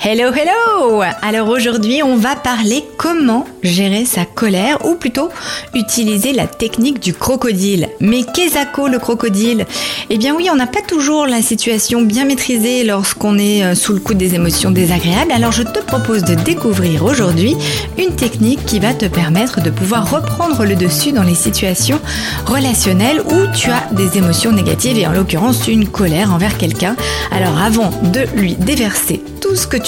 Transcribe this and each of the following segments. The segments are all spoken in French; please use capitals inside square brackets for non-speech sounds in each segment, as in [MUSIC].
Hello, hello Alors aujourd'hui, on va parler comment gérer sa colère, ou plutôt utiliser la technique du crocodile. Mais qu'est-ce le crocodile? Eh bien oui, on n'a pas toujours la situation bien maîtrisée lorsqu'on est euh, sous le coup des émotions désagréables, alors je te propose de découvrir aujourd'hui une technique qui va te permettre de pouvoir reprendre le dessus dans les situations relationnelles où tu as des émotions négatives et en l'occurrence une colère envers quelqu'un. Alors avant de lui déverser tout ce que tu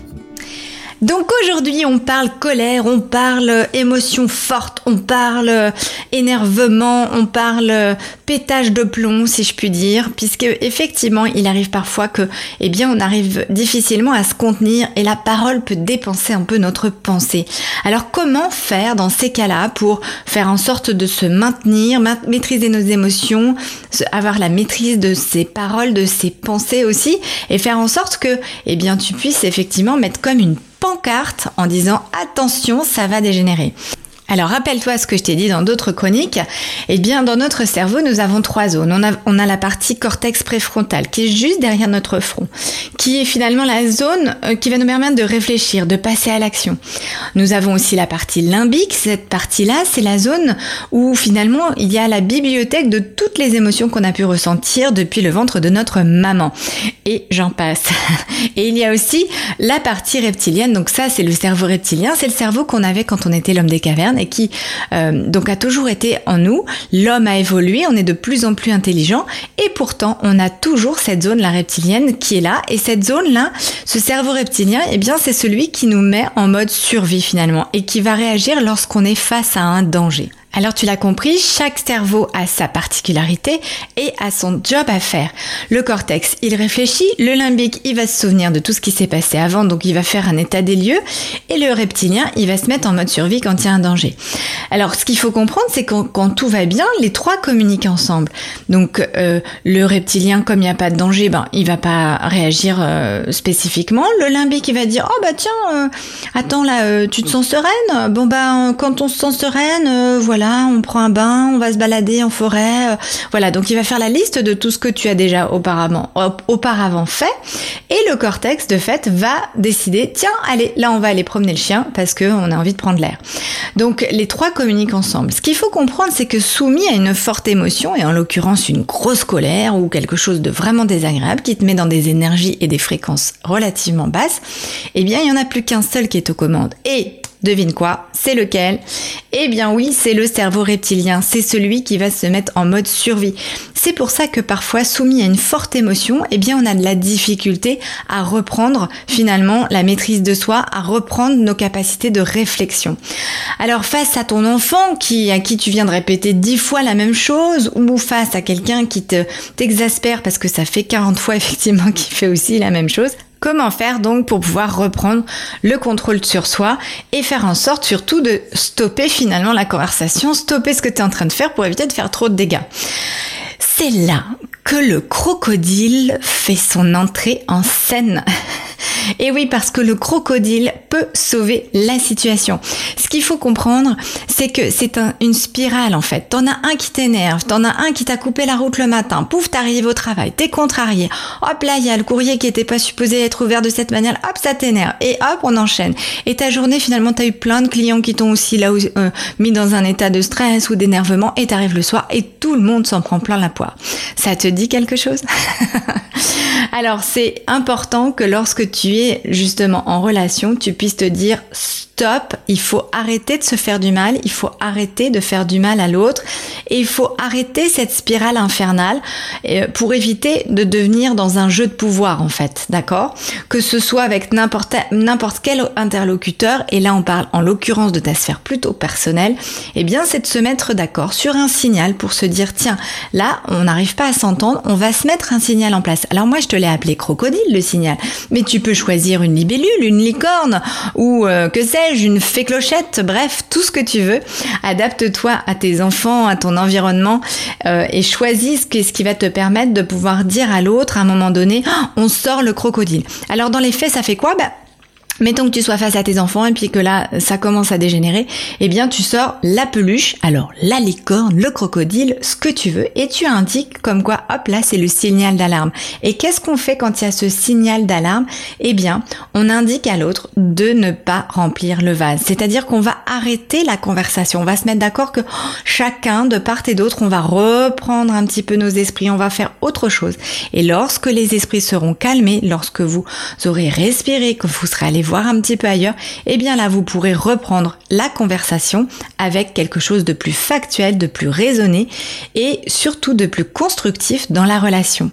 Donc aujourd'hui, on parle colère, on parle émotion forte, on parle énervement, on parle pétage de plomb, si je puis dire, puisque effectivement, il arrive parfois que, eh bien, on arrive difficilement à se contenir et la parole peut dépenser un peu notre pensée. Alors comment faire dans ces cas-là pour faire en sorte de se maintenir, maîtriser nos émotions, avoir la maîtrise de ses paroles, de ses pensées aussi, et faire en sorte que, eh bien, tu puisses effectivement mettre comme une pancarte en disant attention, ça va dégénérer. Alors rappelle-toi ce que je t'ai dit dans d'autres chroniques. Eh bien, dans notre cerveau, nous avons trois zones. On a, on a la partie cortex préfrontal qui est juste derrière notre front, qui est finalement la zone euh, qui va nous permettre de réfléchir, de passer à l'action. Nous avons aussi la partie limbique. Cette partie-là, c'est la zone où finalement il y a la bibliothèque de toutes les émotions qu'on a pu ressentir depuis le ventre de notre maman. Et j'en passe. [LAUGHS] Et il y a aussi la partie reptilienne. Donc ça, c'est le cerveau reptilien. C'est le cerveau qu'on avait quand on était l'homme des cavernes et qui euh, donc a toujours été en nous. L'homme a évolué, on est de plus en plus intelligent et pourtant on a toujours cette zone, la reptilienne, qui est là. Et cette zone-là, ce cerveau reptilien, eh bien c'est celui qui nous met en mode survie finalement et qui va réagir lorsqu'on est face à un danger. Alors tu l'as compris, chaque cerveau a sa particularité et a son job à faire. Le cortex, il réfléchit, le limbique, il va se souvenir de tout ce qui s'est passé avant, donc il va faire un état des lieux, et le reptilien, il va se mettre en mode survie quand il y a un danger. Alors ce qu'il faut comprendre, c'est que quand tout va bien, les trois communiquent ensemble. Donc euh, le reptilien, comme il n'y a pas de danger, ben il va pas réagir euh, spécifiquement. Le limbique, il va dire oh bah tiens, euh, attends là, tu te sens sereine? Bon bah quand on se sent sereine, voilà on prend un bain, on va se balader en forêt. Euh, voilà, donc il va faire la liste de tout ce que tu as déjà auparavant, auparavant fait. Et le cortex, de fait, va décider, tiens, allez, là on va aller promener le chien parce qu'on a envie de prendre l'air. Donc les trois communiquent ensemble. Ce qu'il faut comprendre, c'est que soumis à une forte émotion, et en l'occurrence une grosse colère ou quelque chose de vraiment désagréable qui te met dans des énergies et des fréquences relativement basses, eh bien il n'y en a plus qu'un seul qui est aux commandes. Et Devine quoi C'est lequel? Eh bien oui, c'est le cerveau reptilien. C'est celui qui va se mettre en mode survie. C'est pour ça que parfois, soumis à une forte émotion, eh bien on a de la difficulté à reprendre finalement la maîtrise de soi, à reprendre nos capacités de réflexion. Alors face à ton enfant qui à qui tu viens de répéter dix fois la même chose, ou face à quelqu'un qui te t'exaspère parce que ça fait 40 fois [LAUGHS] effectivement qu'il fait aussi la même chose, Comment faire donc pour pouvoir reprendre le contrôle sur soi et faire en sorte surtout de stopper finalement la conversation, stopper ce que tu es en train de faire pour éviter de faire trop de dégâts. C'est là que le crocodile fait son entrée en scène. [LAUGHS] Et oui, parce que le crocodile peut sauver la situation. Ce qu'il faut comprendre, c'est que c'est une spirale en fait. T'en as un qui t'énerve, t'en as un qui t'a coupé la route le matin, pouf, t'arrives au travail, t'es contrarié. Hop là, il y a le courrier qui était pas supposé être ouvert de cette manière, hop, ça t'énerve. Et hop, on enchaîne. Et ta journée, finalement, t'as eu plein de clients qui t'ont aussi là euh, mis dans un état de stress ou d'énervement et t'arrives le soir et tout le monde s'en prend plein la poire. Ça te dit quelque chose? [LAUGHS] [LAUGHS] Alors c'est important que lorsque tu qu'aujourd'hui, justement en relation, tu puisses te dire il faut arrêter de se faire du mal, il faut arrêter de faire du mal à l'autre. Et il faut arrêter cette spirale infernale euh, pour éviter de devenir dans un jeu de pouvoir en fait, d'accord? Que ce soit avec n'importe n'importe quel interlocuteur et là on parle en l'occurrence de ta sphère plutôt personnelle, eh bien c'est de se mettre d'accord sur un signal pour se dire tiens, là on n'arrive pas à s'entendre, on va se mettre un signal en place. Alors moi je te l'ai appelé crocodile le signal, mais tu peux choisir une libellule, une licorne ou euh, que sais-je, une fée clochette, bref, tout ce que tu veux. Adapte-toi à tes enfants, à ton environnement euh, et choisis ce qui, va te permettre de pouvoir dire à l'autre à un moment donné, oh, on sort le crocodile. Alors dans les faits, ça fait quoi? Bah, Mettons que tu sois face à tes enfants et puis que là, ça commence à dégénérer, eh bien, tu sors la peluche, alors la licorne, le crocodile, ce que tu veux, et tu indiques comme quoi, hop, là, c'est le signal d'alarme. Et qu'est-ce qu'on fait quand il y a ce signal d'alarme? Eh bien, on indique à l'autre de ne pas remplir le vase. C'est-à-dire qu'on va arrêter la conversation. On va se mettre d'accord que chacun, de part et d'autre, on va reprendre un petit peu nos esprits, on va faire autre chose. Et lorsque les esprits seront calmés, lorsque vous aurez respiré, que vous serez allé un petit peu ailleurs, eh bien là, vous pourrez reprendre la conversation avec quelque chose de plus factuel, de plus raisonné et surtout de plus constructif dans la relation.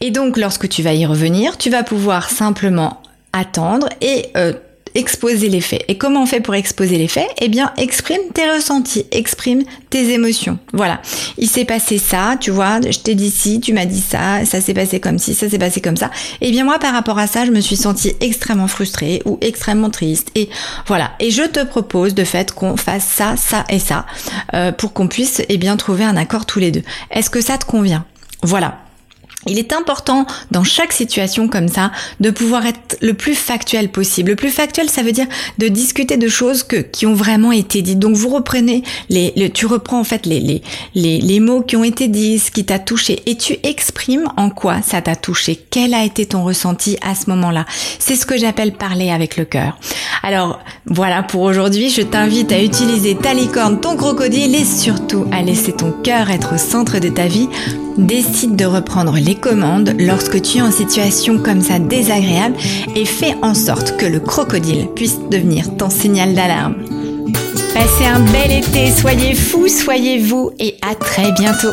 Et donc, lorsque tu vas y revenir, tu vas pouvoir simplement attendre et euh, exposer les faits. Et comment on fait pour exposer les faits? Eh bien, exprime tes ressentis, exprime tes émotions. Voilà. Il s'est passé ça, tu vois, je t'ai dit ci, tu m'as dit ça, ça s'est passé comme ci, ça s'est passé comme ça. Eh bien, moi, par rapport à ça, je me suis sentie extrêmement frustrée ou extrêmement triste. Et voilà. Et je te propose de fait qu'on fasse ça, ça et ça euh, pour qu'on puisse, eh bien, trouver un accord tous les deux. Est-ce que ça te convient? Voilà. Il est important dans chaque situation comme ça de pouvoir être le plus factuel possible. Le plus factuel, ça veut dire de discuter de choses qui ont vraiment été dites. Donc vous reprenez les, tu reprends en fait les, les, les, les mots qui ont été dits, ce qui t'a touché et tu exprimes en quoi ça t'a touché. Quel a été ton ressenti à ce moment-là? C'est ce que j'appelle parler avec le cœur. Alors voilà pour aujourd'hui. Je t'invite à utiliser ta licorne, ton crocodile et surtout à laisser ton cœur être au centre de ta vie. Décide de reprendre les commandes lorsque tu es en situation comme ça désagréable et fais en sorte que le crocodile puisse devenir ton signal d'alarme. Passez un bel été, soyez fous, soyez vous et à très bientôt.